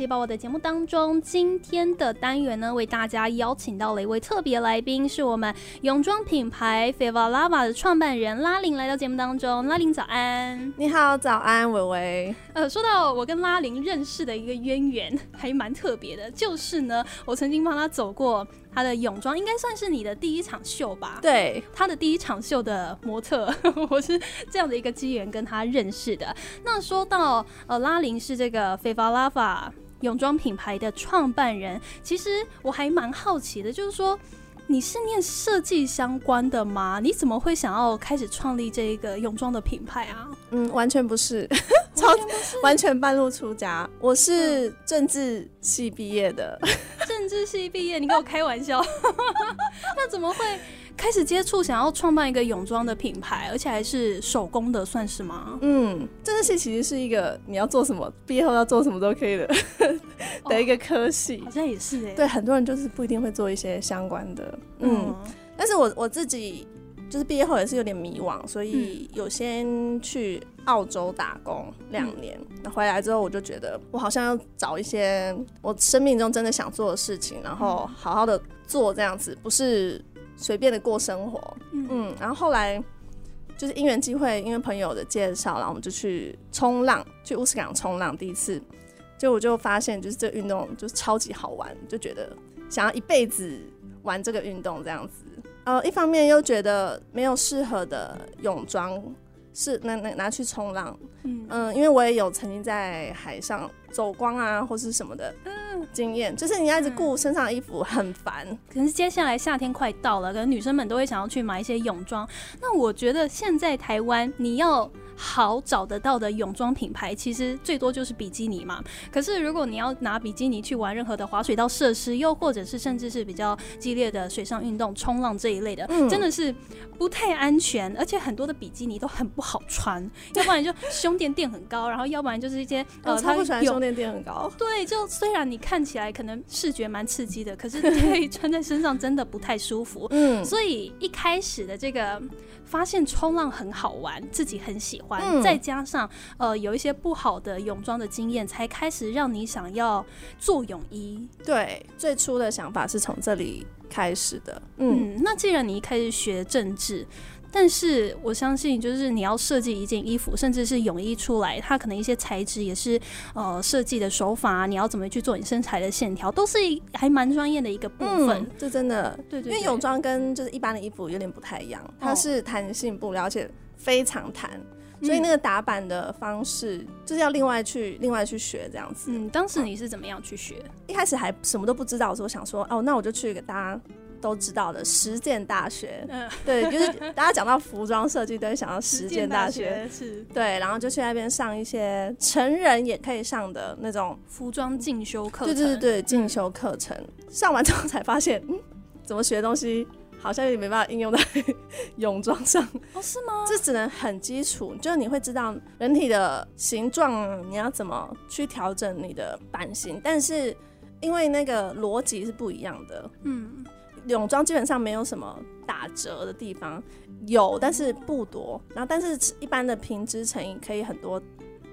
细胞的节目当中，今天的单元呢，为大家邀请到了一位特别来宾，是我们泳装品牌 Feva Lava 的创办人拉林来到节目当中。拉林早安，你好，早安，伟伟。呃，说到我跟拉林认识的一个渊源，还蛮特别的，就是呢，我曾经帮他走过。他的泳装应该算是你的第一场秀吧？对，他的第一场秀的模特，我是这样的一个机缘跟他认识的。那说到呃，拉林是这个菲法拉法泳装品牌的创办人，其实我还蛮好奇的，就是说。你是念设计相关的吗？你怎么会想要开始创立这个泳装的品牌啊？嗯，完全不是，超完全半路出家。我是政治系毕业的，政治系毕业，你跟我开玩笑？那怎么会？开始接触，想要创办一个泳装的品牌，而且还是手工的，算是吗？嗯，这个系其实是一个你要做什么，毕业后要做什么都可以的 的一个科系，好像也是哎。对，很多人就是不一定会做一些相关的，嗯。但是我我自己就是毕业后也是有点迷惘，所以有先去澳洲打工两年，那回来之后我就觉得我好像要找一些我生命中真的想做的事情，然后好好的做这样子，不是。随便的过生活，嗯，然后后来就是因缘机会，因为朋友的介绍，然后我们就去冲浪，去乌斯港冲浪。第一次，就我就发现，就是这运动就是超级好玩，就觉得想要一辈子玩这个运动这样子。呃，一方面又觉得没有适合的泳装是拿拿拿去冲浪，嗯，因为我也有曾经在海上走光啊，或是什么的。经验就是你要一直顾身上的衣服很烦，可是接下来夏天快到了，可能女生们都会想要去买一些泳装。那我觉得现在台湾你要。好找得到的泳装品牌，其实最多就是比基尼嘛。可是如果你要拿比基尼去玩任何的滑水道设施，又或者是甚至是比较激烈的水上运动，冲浪这一类的，真的是不太安全。而且很多的比基尼都很不好穿，要不然就胸垫垫很高，然后要不然就是一些呃，他不喜欢胸垫垫很高。对，就虽然你看起来可能视觉蛮刺激的，可是对 穿在身上真的不太舒服。嗯，所以一开始的这个。发现冲浪很好玩，自己很喜欢，再加上呃有一些不好的泳装的经验，才开始让你想要做泳衣。对，最初的想法是从这里开始的。嗯，那既然你一开始学政治。但是我相信，就是你要设计一件衣服，甚至是泳衣出来，它可能一些材质也是呃设计的手法，你要怎么去做你身材的线条，都是还蛮专业的一个部分。这真的，对对，因为泳装跟就是一般的衣服有点不太一样，它是弹性布料，而且非常弹，所以那个打板的方式就是要另外去另外去学这样子。嗯，当时你是怎么样去学？一开始还什么都不知道的时候，想说哦，那我就去给大家。都知道的实践大学，嗯。对，就是大家讲到服装设计，都会想到实践大学，是，对，然后就去那边上一些成人也可以上的那种服装进修课程，对对对，进修课程。上完之后才发现，嗯，怎么学东西好像有点没办法应用在 泳装上，哦，是吗？这只能很基础，就是你会知道人体的形状，你要怎么去调整你的版型，但是因为那个逻辑是不一样的，嗯。泳装基本上没有什么打折的地方，有但是不多。然后，但是一般的平织成衣可以很多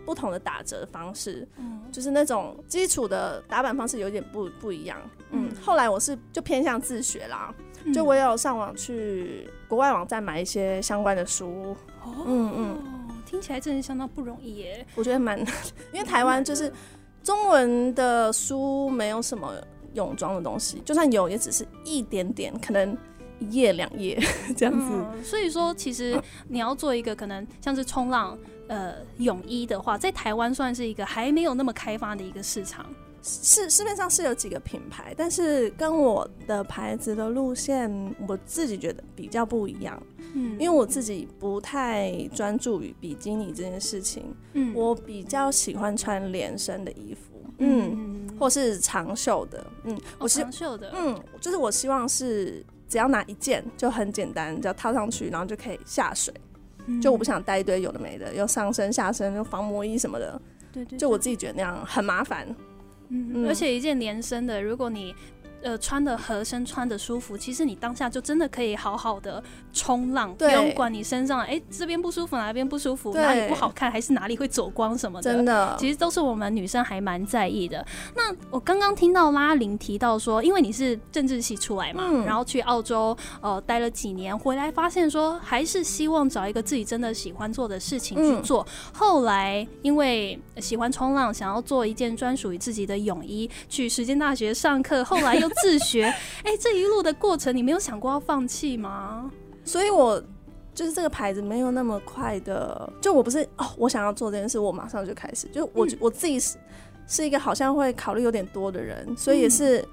不同的打折方式，嗯，就是那种基础的打版方式有点不不一样。嗯，后来我是就偏向自学啦，就我有上网去国外网站买一些相关的书。哦，嗯嗯，听起来真的相当不容易耶。我觉得蛮，因为台湾就是中文的书没有什么。泳装的东西，就算有，也只是一点点，可能一页两页 这样子。所以说，其实你要做一个可能像是冲浪呃泳衣的话，在台湾算是一个还没有那么开发的一个市场。市市面上是有几个品牌，但是跟我的牌子的路线，我自己觉得比较不一样。嗯，因为我自己不太专注于比基尼这件事情。嗯，我比较喜欢穿连身的衣服。嗯，或是长袖的，嗯，我是长袖的，嗯，就是我希望是只要拿一件就很简单，只要套上去，然后就可以下水。就我不想带一堆有的没的，又上身下身又防磨衣什么的。对对，就我自己觉得那样很麻烦。嗯，而且一件连身的，如果你呃穿的合身、穿的舒服，其实你当下就真的可以好好的冲浪，不对用管你身上哎这边不舒服，哪边不舒服，哪里不好看，还是哪里会走光什么的。真的，其实都是我们女生还蛮在意的。那我刚刚听到拉琳提到说，因为你是政治系出来嘛，嗯然后去澳洲呃待了几年，回来发现说还是希望找一个自己真的喜欢做的事情去嗯做。后来因为喜欢冲浪，想要做一件专属于自己的泳衣，去实践大学上课，后来又自学。哎、这一路的过程，你没有想过要放弃吗？所以我就是这个牌子没有那么快的，就我不是哦，我想要做这件事，我马上就开始，就我、嗯我自己是是一个好像会考虑有点多的人，所以也是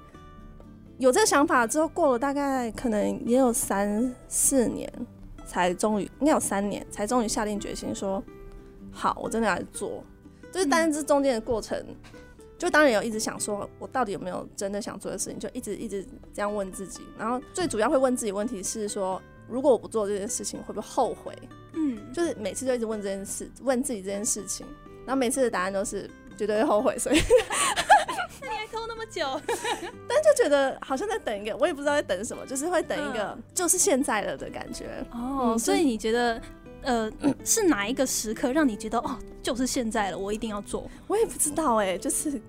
有这个想法之后，过了大概可能也有三四年，才终于应该有三年，才终于下定决心说，好，我真的要来做。就是但是这中间的过程，就当然有一直想说，我到底有没有真的想做的事情，就一直一直这样问自己。然后最主要会问自己问题是说，如果我不做这件事情，会不会后悔？嗯，就是每次就一直问这件事，问自己这件事情，然后每次的答案都是绝对会后悔，所以那你还抠那么久？但就觉得好像在等一个，我也不知道在等什么，就是会等一个嗯就是现在了的感觉。哦，嗯所以你觉得，呃，是哪一个时刻让你觉得，哦，就是现在了，我一定要做？我也不知道哎、就是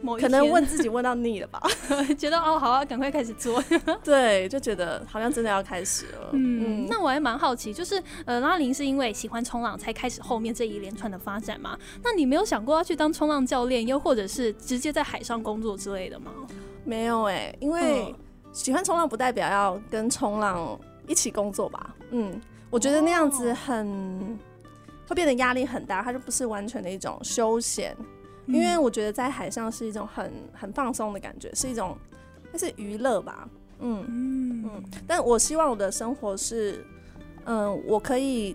某可能问自己问到腻了吧？觉得，哦，好啊，赶快开始做。对，就觉得好像真的要开始了。嗯，那我还蛮好奇，就是，呃，拉林是因为喜欢冲浪才开始后面这一连串的发展吗？那你没有想过要去当冲浪教练，又或者是直接在海上工作之类的吗？没有哎、因为嗯喜欢冲浪不代表要跟冲浪一起工作吧？嗯，我觉得那样子很、会变得压力很大，它就不是完全的一种休闲。因为我觉得在海上是一种很很放松的感觉，是一种那是娱乐吧。嗯嗯嗯，但我希望我的生活是，嗯，我可以，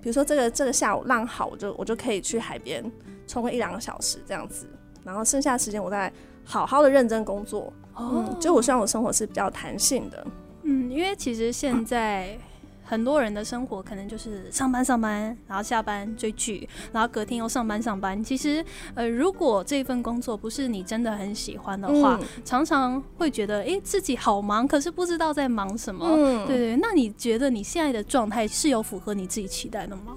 比如说这个这个下午浪好，我就我就可以去海边冲个一两个小时这样子，然后剩下的时间我再好好的认真工作。哦嗯，就我希望我生活是比较弹性的。嗯，因为其实现在很多人的生活可能就是上班上班，然后下班追剧，然后隔天又上班上班。其实，呃，如果这份工作不是你真的很喜欢的话，嗯常常会觉得，诶，自己好忙，可是不知道在忙什么。嗯，对对，那你觉得你现在的状态是有符合你自己期待的吗？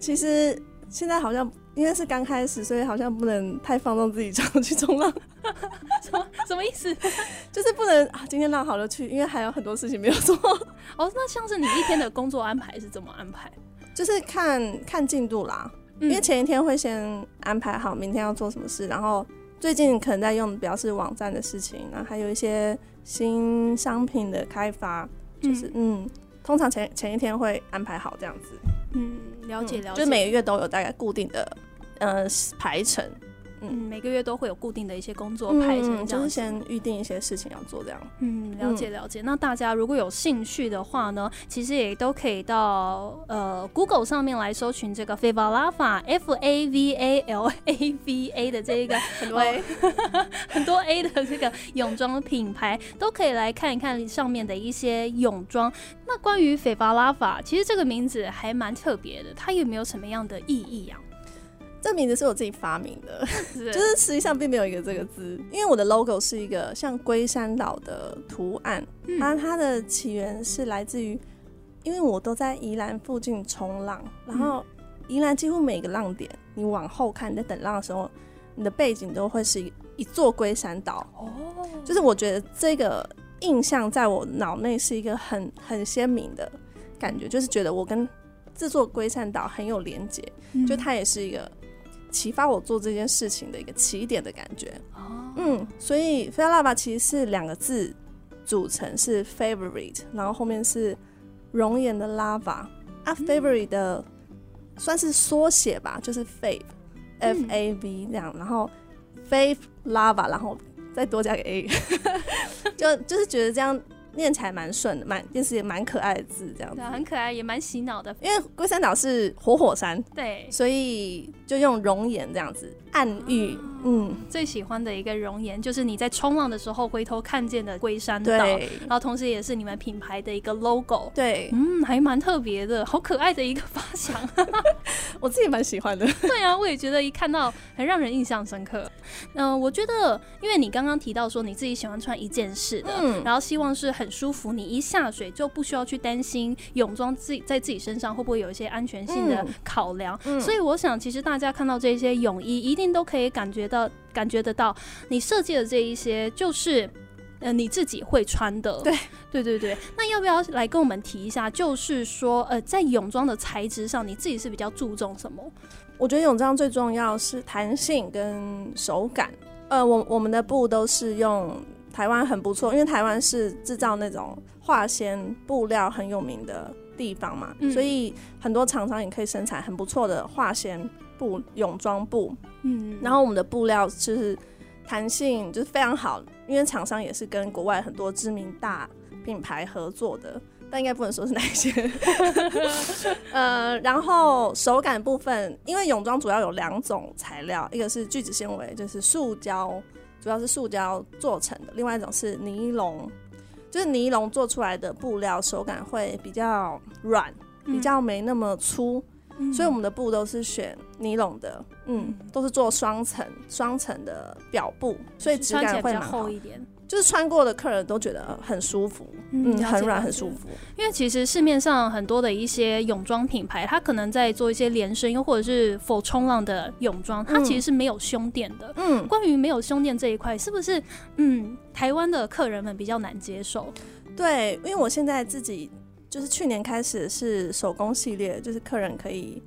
其实现在好像因为是刚开始，所以好像不能太放纵自己，这样去冲浪，什么什么意思？就是不能啊，今天浪好了去，因为还有很多事情没有做。哦，那像是你一天的工作安排是怎么安排？就是看看进度啦，嗯因为前一天会先安排好明天要做什么事，然后最近可能在用表示网站的事情，然后还有一些新商品的开发，就是嗯通常前前一天会安排好这样子，嗯，了解嗯了解，就每个月都有大概固定的呃排程，嗯每个月都会有固定的一些工作排程，嗯，就是先预定一些事情要做这样。嗯，了解了解。那大家如果有兴趣的话呢，其实也都可以到呃 Google 上面来搜寻这个 Favalava F A V A L A V A 的这一个很多 A 很多 A 的这个泳装品牌，都可以来看一看上面的一些泳装。那关于 Favalava，其实这个名字还蛮特别的，它有没有什么样的意义啊？这名字是我自己发明的，就就是实际上并没有一个这个字，因为我的 logo 是一个像龟山岛的图案，嗯。它它的起源是来自于，因为我都在宜兰附近冲浪，然后宜兰几乎每个浪点，你往后看，你在等浪的时候，你的背景都会是一一座龟山岛，哦，就是我觉得这个印象在我脑内是一个很很鲜明的感觉，就是觉得我跟这座龟山岛很有连结，就它也是一个启发我做这件事情的一个起点的感觉。哦，嗯，所以 f a l a v a 其实是两个字组成，是 favorite，然后后面是熔岩的 lava 啊，favorite 的算是缩写吧，就是 fave f a v 这样，然后 fave lava，然后再多加个 a，就就是觉得这样念起来蛮顺的，蛮就是也蛮可爱的字这样子很可爱，也蛮洗脑的。因为龟山岛是活火山，对，所以就用熔岩这样子暗喻，嗯，最喜欢的一个熔岩，就是你在冲浪的时候回头看见的龟山岛，然后同时也是你们品牌的一个 logo。对，嗯，还蛮特别的，好可爱的一个发想。我自己蛮喜欢的。对啊，我也觉得一看到很让人印象深刻。嗯，我觉得，因为你刚刚提到说你自己喜欢穿一件式的，嗯然后希望是很舒服，你一下水就不需要去担心泳装自己在自己身上会不会有一些安全性的嗯考量。嗯所以我想，其实大家看到这些泳衣，一定都可以感觉到、感觉得到，你设计的这一些就是。呃，你自己会穿的，对，对对对。那要不要来跟我们提一下？就是说，呃，在泳装的材质上，你自己是比较注重什么？我觉得泳装最重要是弹性跟手感。呃，我我们的布都是用台湾很不错，因为台湾是制造那种化纤布料很有名的地方嘛，嗯所以很多厂商也可以生产很不错的化纤布泳装布。嗯，然后我们的布料就是弹性就是非常好，因为厂商也是跟国外很多知名大品牌合作的，但应该不能说是哪一些。呃，然后手感部分，因为泳装主要有两种材料，一个是聚酯纤维，就是塑胶，主要是塑胶做成的；另外一种是尼龙，就是尼龙做出来的布料，手感会比较软，比较没那么粗。嗯，所以我们的布都是选尼龙的，嗯，都是做双层双层的表布，所以质感会蛮厚，一点。就是穿过的客人都觉得很舒服，嗯，很软很舒服，因为其实市面上很多的一些泳装品牌，它可能在做一些连身，又或者是否冲浪的泳装，它嗯。其实是没有胸垫的。嗯，关于没有胸垫这一块，是不是嗯台湾的客人们比较难接受？对，因为我现在自己就是去年开始是手工系列，就是客人可以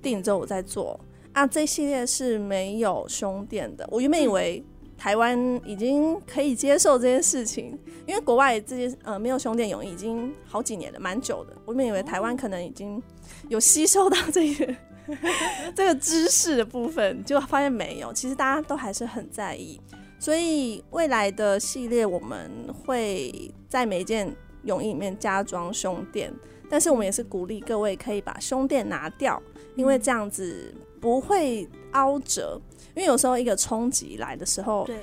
订之后我再做啊，这系列是没有胸垫的，我原本以为。台湾已经可以接受这件事情，因为国外这些呃没有胸垫泳衣已经好几年了，蛮久的。我原本以为台湾可能已经有吸收到这个 这个知识的部分，结果发现没有。其实大家都还是很在意，所以未来的系列我们会在每一件泳衣里面加装胸垫，但是我们也是鼓励各位可以把胸垫拿掉，因为这样子不会凹折。因为有时候一个冲击来的时候，对，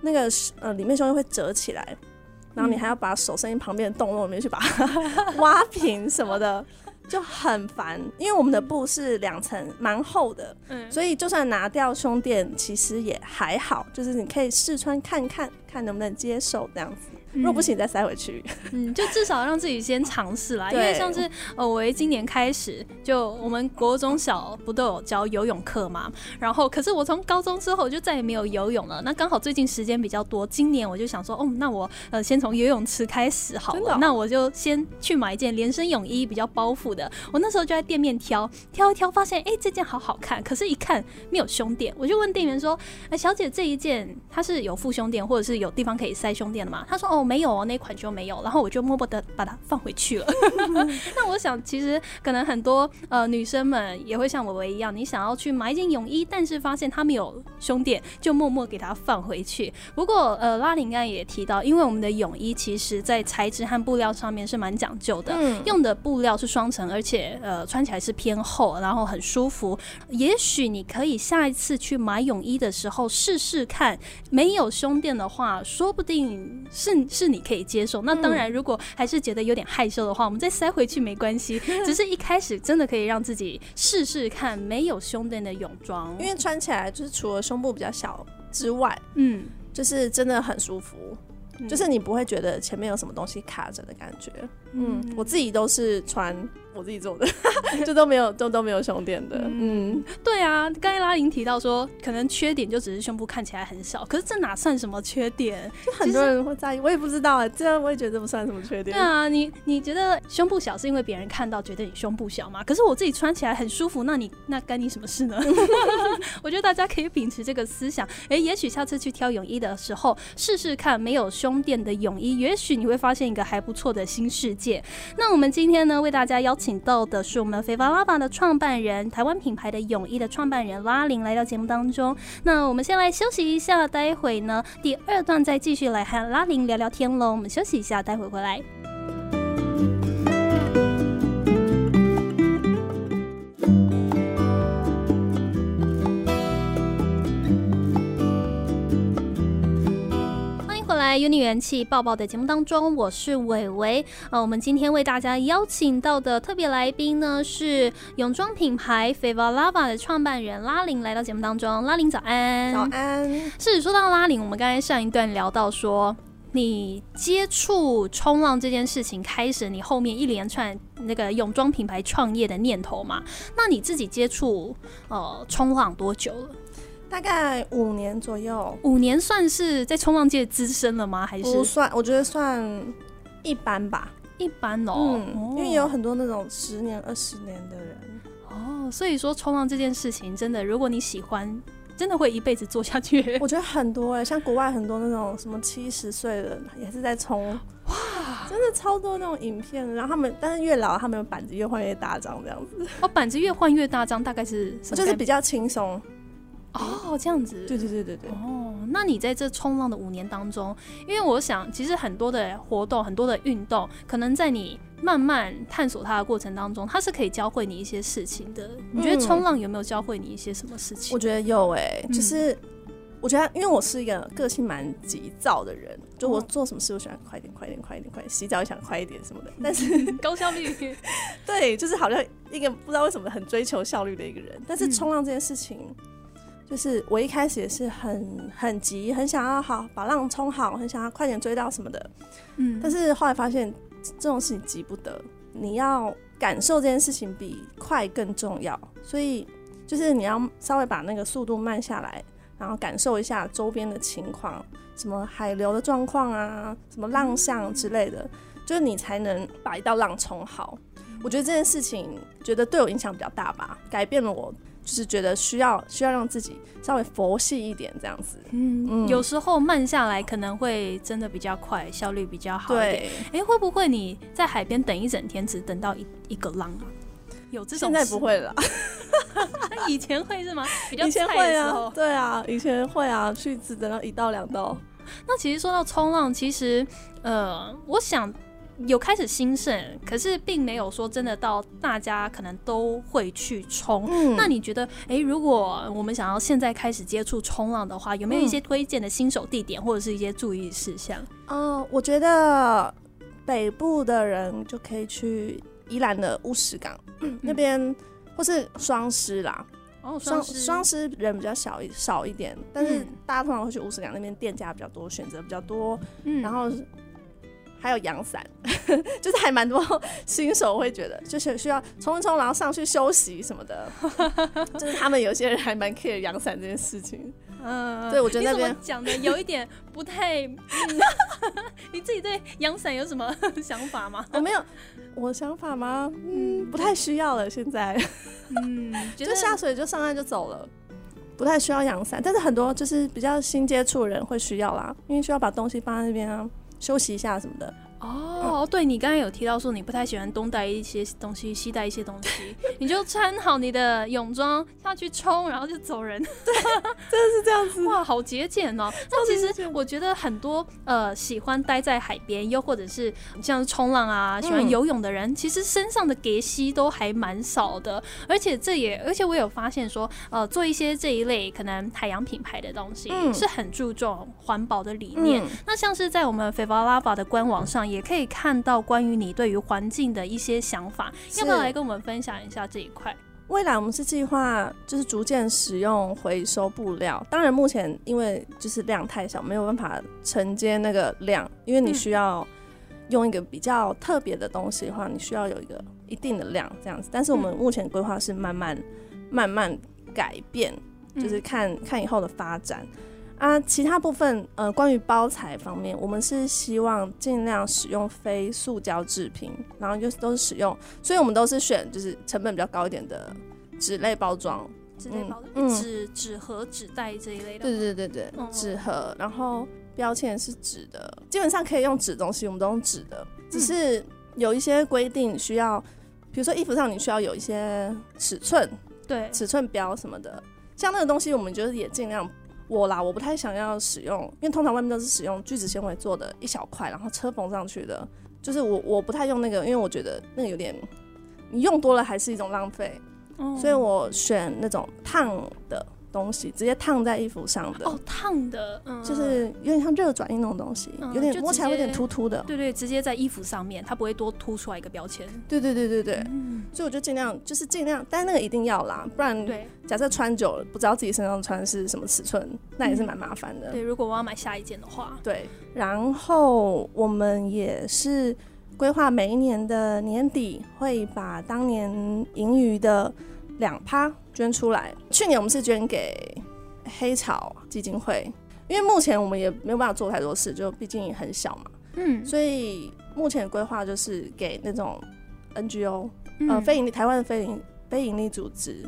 那个呃里面胸垫会折起来，然后你还要把手伸进旁边的洞洞里面去把它挖平什么的，就很烦。因为我们的布是两层，蛮厚的，嗯，所以就算拿掉胸垫，其实也还好，就是你可以试穿看看，看能不能接受这样子。如果不行，再塞回去。嗯，就至少让自己先尝试啦。因为像是呃，我今年开始就我们国中小不都有教游泳课嘛，然后可是我从高中之后就再也没有游泳了。那刚好最近时间比较多，今年我就想说，哦，那我呃先从游泳池开始好了。哦那我就先去买一件连身泳衣，比较包覆的。我那时候就在店面挑挑一挑，发现哎、这件好好看，可是一看没有胸垫，我就问店员说，哎、小姐这一件它是有附胸垫或者是有地方可以塞胸垫的吗？他说哦没有哦，那款就没有。然后我就默默的把它放回去了。那我想，其实可能很多呃女生们也会像我一样，你想要去买一件泳衣，但是发现它没有胸垫，就默默给它放回去。不过呃，拉林刚才也提到，因为我们的泳衣其实在材质和布料上面是蛮讲究的，嗯，用的布料是双层，而且呃穿起来是偏厚，然后很舒服。也许你可以下一次去买泳衣的时候试试看，没有胸垫的话，说不定是是你可以接受。那当然，如果还是觉得有点害羞的话，我们再塞回去没关系。只是一开始真的可以让自己试试看没有胸垫的泳装，因为穿起来就是除了胸部比较小之外，嗯，就是真的很舒服。嗯就是你不会觉得前面有什么东西卡着的感觉，嗯，我自己都是穿我自己做的，就都没有都都没有胸垫的，嗯，对啊，刚才拉林提到说，可能缺点就只是胸部看起来很小，可是这哪算什么缺点？就很多人会在意，我也不知道哎，这样我也觉得不算什么缺点，对啊，你你觉得胸部小是因为别人看到觉得你胸部小吗？可是我自己穿起来很舒服，那你那干你什么事呢？我觉得大家可以秉持这个思想，诶，也许下次去挑泳衣的时候试试看没有胸垫的泳衣，也许你会发现一个还不错的新世界。那我们今天呢，为大家邀请到的是我们肥娃拉巴的创办人，台湾品牌的泳衣的创办人拉林来到节目当中。那我们先来休息一下，待会呢第二段再继续来和拉林聊聊天喽。我们休息一下，待会回来。欢迎回来，Uni 元气抱抱的节目当中，我是伟伟。呃，我们今天为大家邀请到的特别来宾呢，是泳装品牌 Feva Lava 的创办人拉林来到节目当中。拉林早安，早安。是说到拉林，我们刚才上一段聊到说，你接触冲浪这件事情开始，你后面一连串那个泳装品牌创业的念头嘛？那你自己接触呃冲浪多久了？大概五年左右，五年算是在冲浪界资深了吗？还是不算？我觉得算一般吧，一般哦。嗯，因为也有很多那种十年、二十年的人哦。所以说，冲浪这件事情真的，如果你喜欢，真的会一辈子做下去。我觉得很多哎，像国外很多那种什么七十岁的也是在冲，哇，真的超多那种影片。然后他们，但是越老，他们的板子越换越大张，这样子。哦，板子越换越大张，大概是就是比较轻松。哦，这样子，对对对对对。哦，那你在这冲浪的五年当中，因为我想，其实很多的活动、很多的运动，可能在你慢慢探索它的过程当中，它是可以教会你一些事情的。你觉得冲浪有没有教会你一些什么事情？我觉得有诶，就是我觉得，因为我是一个个性蛮急躁的人，就我做什么事，我喜欢快点、快点、快点、快点，洗澡也想快一点什么的。但是高效率，对，就是好像一个不知道为什么很追求效率的一个人。但是冲浪这件事情。就是我一开始也是很很急，很想要好把浪冲好，很想要快点追到什么的，嗯。但是后来发现这种事情急不得，你要感受这件事情比快更重要。所以就是你要稍微把那个速度慢下来，然后感受一下周边的情况，什么海流的状况啊，什么浪向之类的，就是你才能把一道浪冲好。我觉得这件事情觉得对我影响比较大吧，改变了我。就是觉得需要需要让自己稍微佛系一点这样子，嗯，嗯有时候慢下来可能会真的比较快，效率比较好一点。哎，会不会你在海边等一整天，只等到一一个浪啊？有这种？现在不会了，以前会是吗？比较以前会啊，对啊，以前会啊，去只等到一到两道。那其实说到冲浪，其实呃，我想。有开始兴盛，可是并没有说真的到大家可能都会去冲。那你觉得，哎，如果我们想要现在开始接触冲浪的话，有没有一些推荐的新手地点或者是一些注意事项？哦，我觉得北部的人就可以去宜兰的乌石港那边，或是双狮啦。哦，双双狮人比较小一少一点，但是大家通常会去乌石港那边，店家比较多，选择比较多。嗯，然后。还有阳伞，就是还蛮多新手会觉得，就是需要冲一冲，然后上去休息什么的。就是他们有些人还蛮 care 阳伞这件事情。嗯，对我觉得那边讲的有一点不太。你自己对阳伞有什么想法吗？我没有，我想法吗？嗯，不太需要了。现在，嗯，就下水就上岸就走了，不太需要阳伞。但是很多就是比较新接触的人会需要啦，因为需要把东西放在那边啊。休息一下什么的。哦，对你刚才有提到说你不太喜欢东带一些东西，西带一些东西，你就穿好你的泳装下去冲，然后就走人。对，真的是这样子。哇，好节俭哦。那其实我觉得很多呃喜欢待在海边，又或者是像是冲浪啊，喜欢游泳的人，其实身上的给息都还蛮少的。而且这也，而且我有发现说，呃，做一些这一类可能海洋品牌的东西，是很注重环保的理念。那像是在我们 a v a Lava 的官网上。也可以看到关于你对于环境的一些想法，要不要来跟我们分享一下这一块？未来我们是计划就是逐渐使用回收布料，当然目前因为就是量太小，没有办法承接那个量，因为你需要用一个比较特别的东西的话，你需要有一个一定的量这样子。但是我们目前规划是慢慢慢慢改变，就是看看以后的发展。啊，其他部分，呃，关于包材方面，我们是希望尽量使用非塑胶制品，然后就都是使用，所以我们都是选就是成本比较高一点的纸类包装，纸类包装，纸纸盒、纸袋这一类的。对对对对，纸盒，然后标签是纸的，基本上可以用纸东西，我们都用纸的，只是有一些规定需要，比如说衣服上你需要有一些尺寸，对，尺寸标什么的，像那个东西，我们就是也尽量。我啦，我不太想要使用，因为通常外面都是使用聚酯纤维做的一小块，然后车缝上去的。就是我我不太用那个，因为我觉得那个有点，你用多了还是一种浪费。所以我选那种烫的东西，直接烫在衣服上的。哦，烫的，嗯，就是有点像热转印那种东西，有点摸起来有点突突的。对对，直接在衣服上面，它不会多凸出来一个标签。对对对对对，所以我就尽量就是尽量，但那个一定要啦，不然对，假设穿久了不知道自己身上穿是什么尺寸，那也是蛮麻烦的。对，如果我要买下一件的话，对，然后我们也是。规划每一年的年底会把当年盈余的两趴捐出来。去年我们是捐给黑草基金会，因为目前我们也没有办法做太多事，就毕竟很小嘛。嗯，所以目前规划就是给那种 NGO，呃，非盈利台湾的非盈非盈利组织，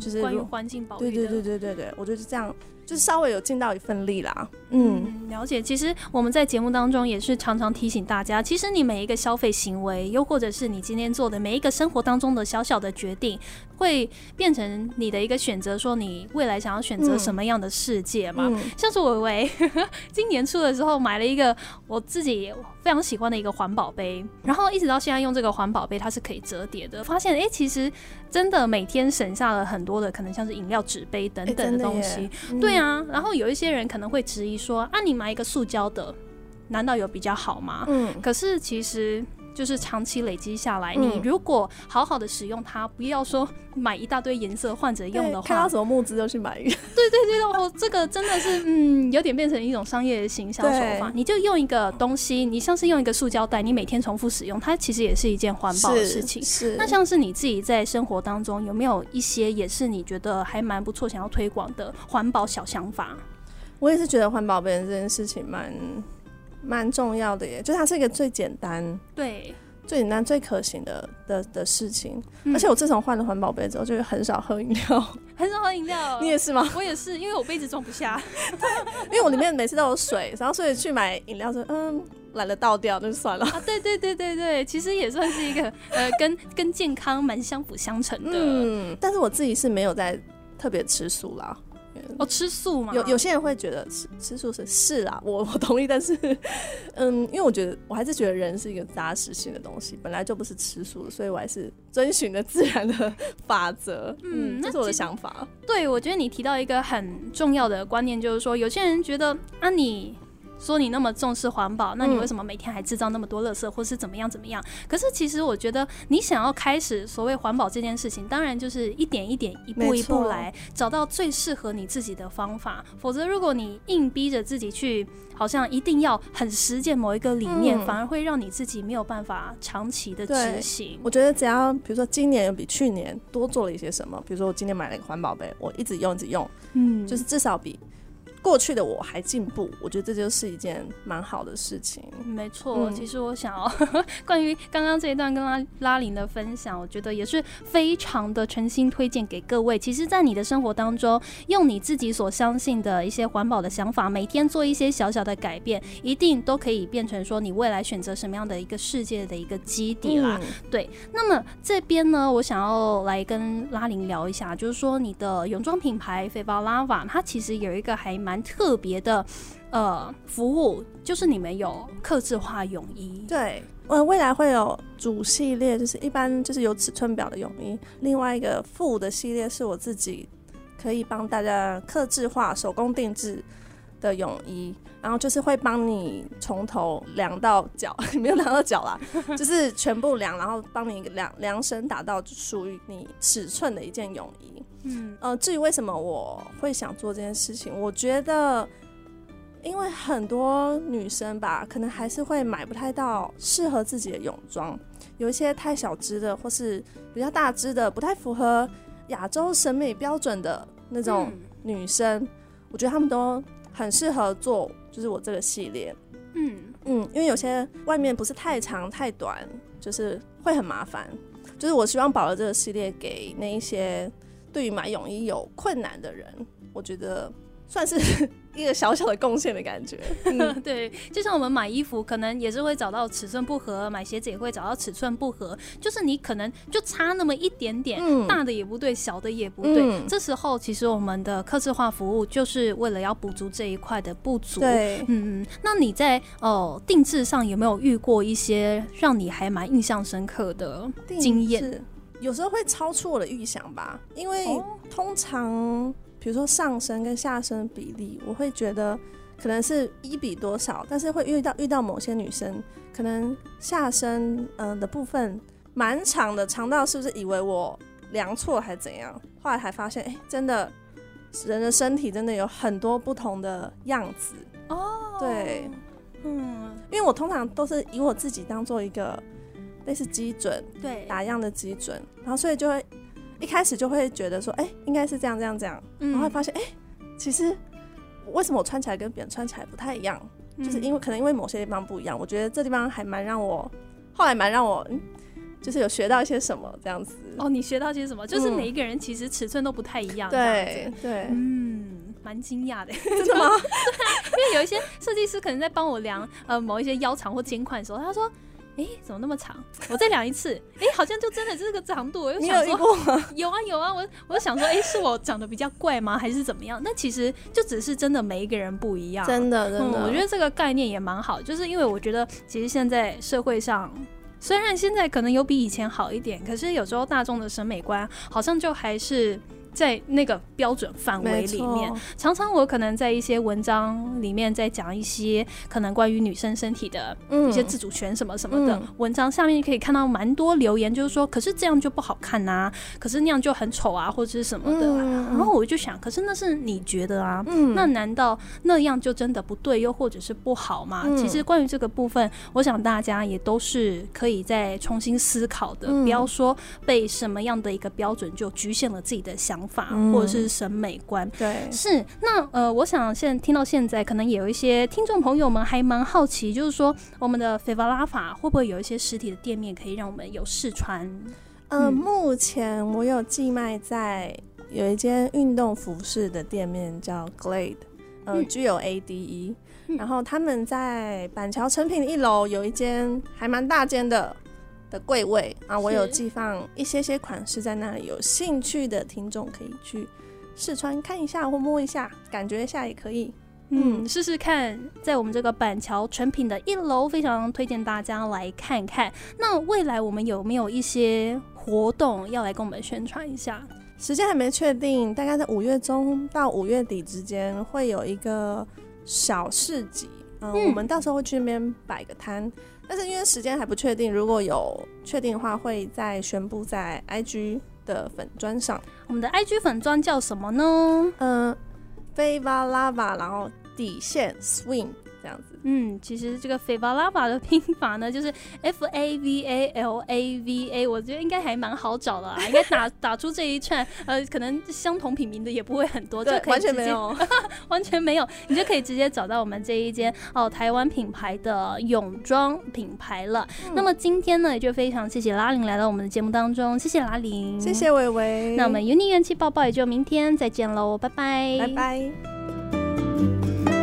就是关于环境保护。对对对对对对，我觉得是这样。就是稍微有尽到一份力啦，嗯，了解。其实我们在节目当中也是常常提醒大家，其实你每一个消费行为，又或者是你今天做的每一个生活当中的小小的决定，会变成你的一个选择，说你未来想要选择什么样的世界嘛？像是伟伟 今年初的时候买了一个我自己非常喜欢的一个环保杯，然后一直到现在用这个环保杯，它是可以折叠的，发现哎，其实真的每天省下了很多的可能像是饮料纸杯等等的东西，对。啊，然后有一些人可能会质疑说：“啊，你买一个塑胶的，难道有比较好吗？”嗯，可是其实就是长期累积下来，你如果好好的使用它，不要说买一大堆颜色换着用的话，看到什么木质就去买。对对对哦，这个真的是嗯，有点变成一种商业行销手法。你就用一个东西，你像是用一个塑胶袋，你每天重复使用，它其实也是一件环保的事情。是。那像是你自己在生活当中有没有一些也是你觉得还蛮不错，想要推广的环保小想法？我也是觉得环保杯这件事情蛮蛮重要的耶，就它是一个最简单。对。最简单、最可行的的的事情，而且我自从换了环保杯之后，就很少喝饮料，很少喝饮料。你也是吗？我也是，因为我杯子装不下，因为我里面每次都有水，然后所以去买饮料时，嗯，懒得倒掉，就算了。啊，对对对对对，其实也算是一个呃，跟跟健康蛮相辅相成的。嗯，但是我自己是没有在特别吃素啦。哦，吃素吗？有有些人会觉得吃吃素是是啊，我 我同意，但是，嗯，因为我觉得我还是觉得人是一个杂食性的东西，本来就不是吃素的，所以我还是遵循了自然的法则。嗯，这是我的想法。对，我觉得你提到一个很重要的观念，就是说有些人觉得啊你。说你那么重视环保，那你为什么每天还制造那么多垃圾，或是怎么样怎么样？可是其实我觉得，你想要开始所谓环保这件事情，当然就是一点一点、一步一步来，找到最适合你自己的方法。否则，如果你硬逼着自己去，好像一定要很实践某一个理念，反而会让你自己没有办法长期的执行。我觉得只要比如说今年比去年多做了一些什么，比如说我今年买了一个环保杯，我一直用一直用，嗯，就是至少比。过去的我还进步，我觉得这就是一件蛮好的事情。没错，其实我想要关于刚刚这一段跟拉拉林的分享，我觉得也是非常的诚心推荐给各位。其实，在你的生活当中，用你自己所相信的一些环保的想法，每天做一些小小的改变，一定都可以变成说你未来选择什么样的一个世界的一个基底啦。对，那么这边呢，我想要来跟拉林聊一下，就是说你的泳装品牌飞包拉瓦，它其实有一个还蛮。特别的，呃，服务就是你们有刻制化泳衣，对，呃，未来会有主系列，就是一般就是有尺寸表的泳衣，另外一个副的系列是我自己可以帮大家刻制化、手工定制的泳衣，然后就是会帮你从头量到脚，没有量到脚啦，就是全部量，然后帮你量量身打造属于你尺寸的一件泳衣。嗯，呃，至于为什么我会想做这件事情，我觉得，因为很多女生吧，可能还是会买不太到适合自己的泳装，有一些太小只的，或是比较大只的，不太符合亚洲审美标准的那种女生，我觉得她们都很适合做，就是我这个系列。嗯嗯，因为有些外面不是太长太短，就是会很麻烦，就是我希望保留这个系列给那一些。对于买泳衣有困难的人，我觉得算是一个小小的贡献的感觉。对，就像我们买衣服，可能也是会找到尺寸不合；买鞋子也会找到尺寸不合，就是你可能就差那么一点点，大的也不对，小的也不对。这时候，其实我们的客制化服务就是为了要补足这一块的不足。对，嗯嗯。那你在呃定制上有没有遇过一些让你还蛮印象深刻的经验？有时候会超出我的预想吧，因为通常，譬比如说上身跟下身比例，我会觉得可能是一比多少，但是会遇到遇到某些女生，可能下身嗯的部分蛮长的，长到是不是以为我量错还是怎样？后来才发现，哎，真的人的身体真的有很多不同的样子哦。对，嗯，因为我通常都是以我自己当做一个类似基准，对，打样的基准，然后所以就会。一开始就会觉得说，哎，应该是这样这样这样，然后会发现，哎，其实为什么我穿起来跟别人穿起来不太一样？就是因为可能因为某些地方不一样。我觉得这地方还蛮让我，后来蛮让我，就是有学到一些什么这样子。哦，你学到些什么？就是每一个人其实尺寸都不太一样。对对，嗯，蛮惊讶的，真的吗？因为有一些设计师可能在帮我量呃某一些腰长或肩宽的时候，他说。哎，怎么那么长？我再量一次，哎，好像就真的是这个长度。我又想说，有啊有啊，我我就想说，哎，是我长得比较怪吗？还是怎么样？那其实就只是真的每一个人不一样，真的真的。我觉得这个概念也蛮好，就是因为我觉得其实现在社会上，虽然现在可能有比以前好一点，可是有时候大众的审美观好像就还是。在那个标准范围里面，常常我可能在一些文章里面在讲一些可能关于女生身体的一些自主权什么什么的文章，下面可以看到蛮多留言，就是说，可是这样就不好看呐，可是那样就很丑啊，或者是什么的。然后我就想，可是那是你觉得啊，那难道那样就真的不对，又或者是不好吗？其实关于这个部分，我想大家也都是可以再重新思考的，不要说被什么样的一个标准就局限了自己的想。法或者是审美观，对，是那呃，我想现在听到现在，可能也有一些听众朋友们还蛮好奇，就是说我们的菲巴拉法会不会有一些实体的店面可以让我们有试穿？呃，目前我有寄卖在有一间运动服饰的店面叫 Glade，呃，G L A D E，然后他们在板桥成品一楼有一间还蛮大间的。的柜位啊，我有寄放一些些款式在那里，有兴趣的听众可以去试穿看一下或摸一下，感觉一下也可以。嗯，试试看，在我们这个板桥成品的一楼，非常推荐大家来看看。那未来我们有没有一些活动要来跟我们宣传一下？时间还没确定，大概在五月中到五月底之间会有一个小市集。嗯，我们到时候会去那边摆个摊。但是因为时间还不确定，如果有确定的话，会再宣布在 IG 的粉砖上。我们的 IG 粉砖叫什么呢？嗯，Fava Lava，然后底线 Swing。嗯，其实这个 Favalava 的拼法呢，就是 F A V A L A V A，我觉得应该还蛮好找的啊，应该打 打出这一串，呃，可能相同品名的也不会很多，就可以完全没有，完全没有，你就可以直接找到我们这一间哦，台湾品牌的泳装品牌了。那么今天呢，也就非常谢谢拉玲来到我们的节目当中，谢谢拉玲，谢谢伟伟。那我们 Uni 元气抱抱也就明天再见喽，拜拜，拜拜。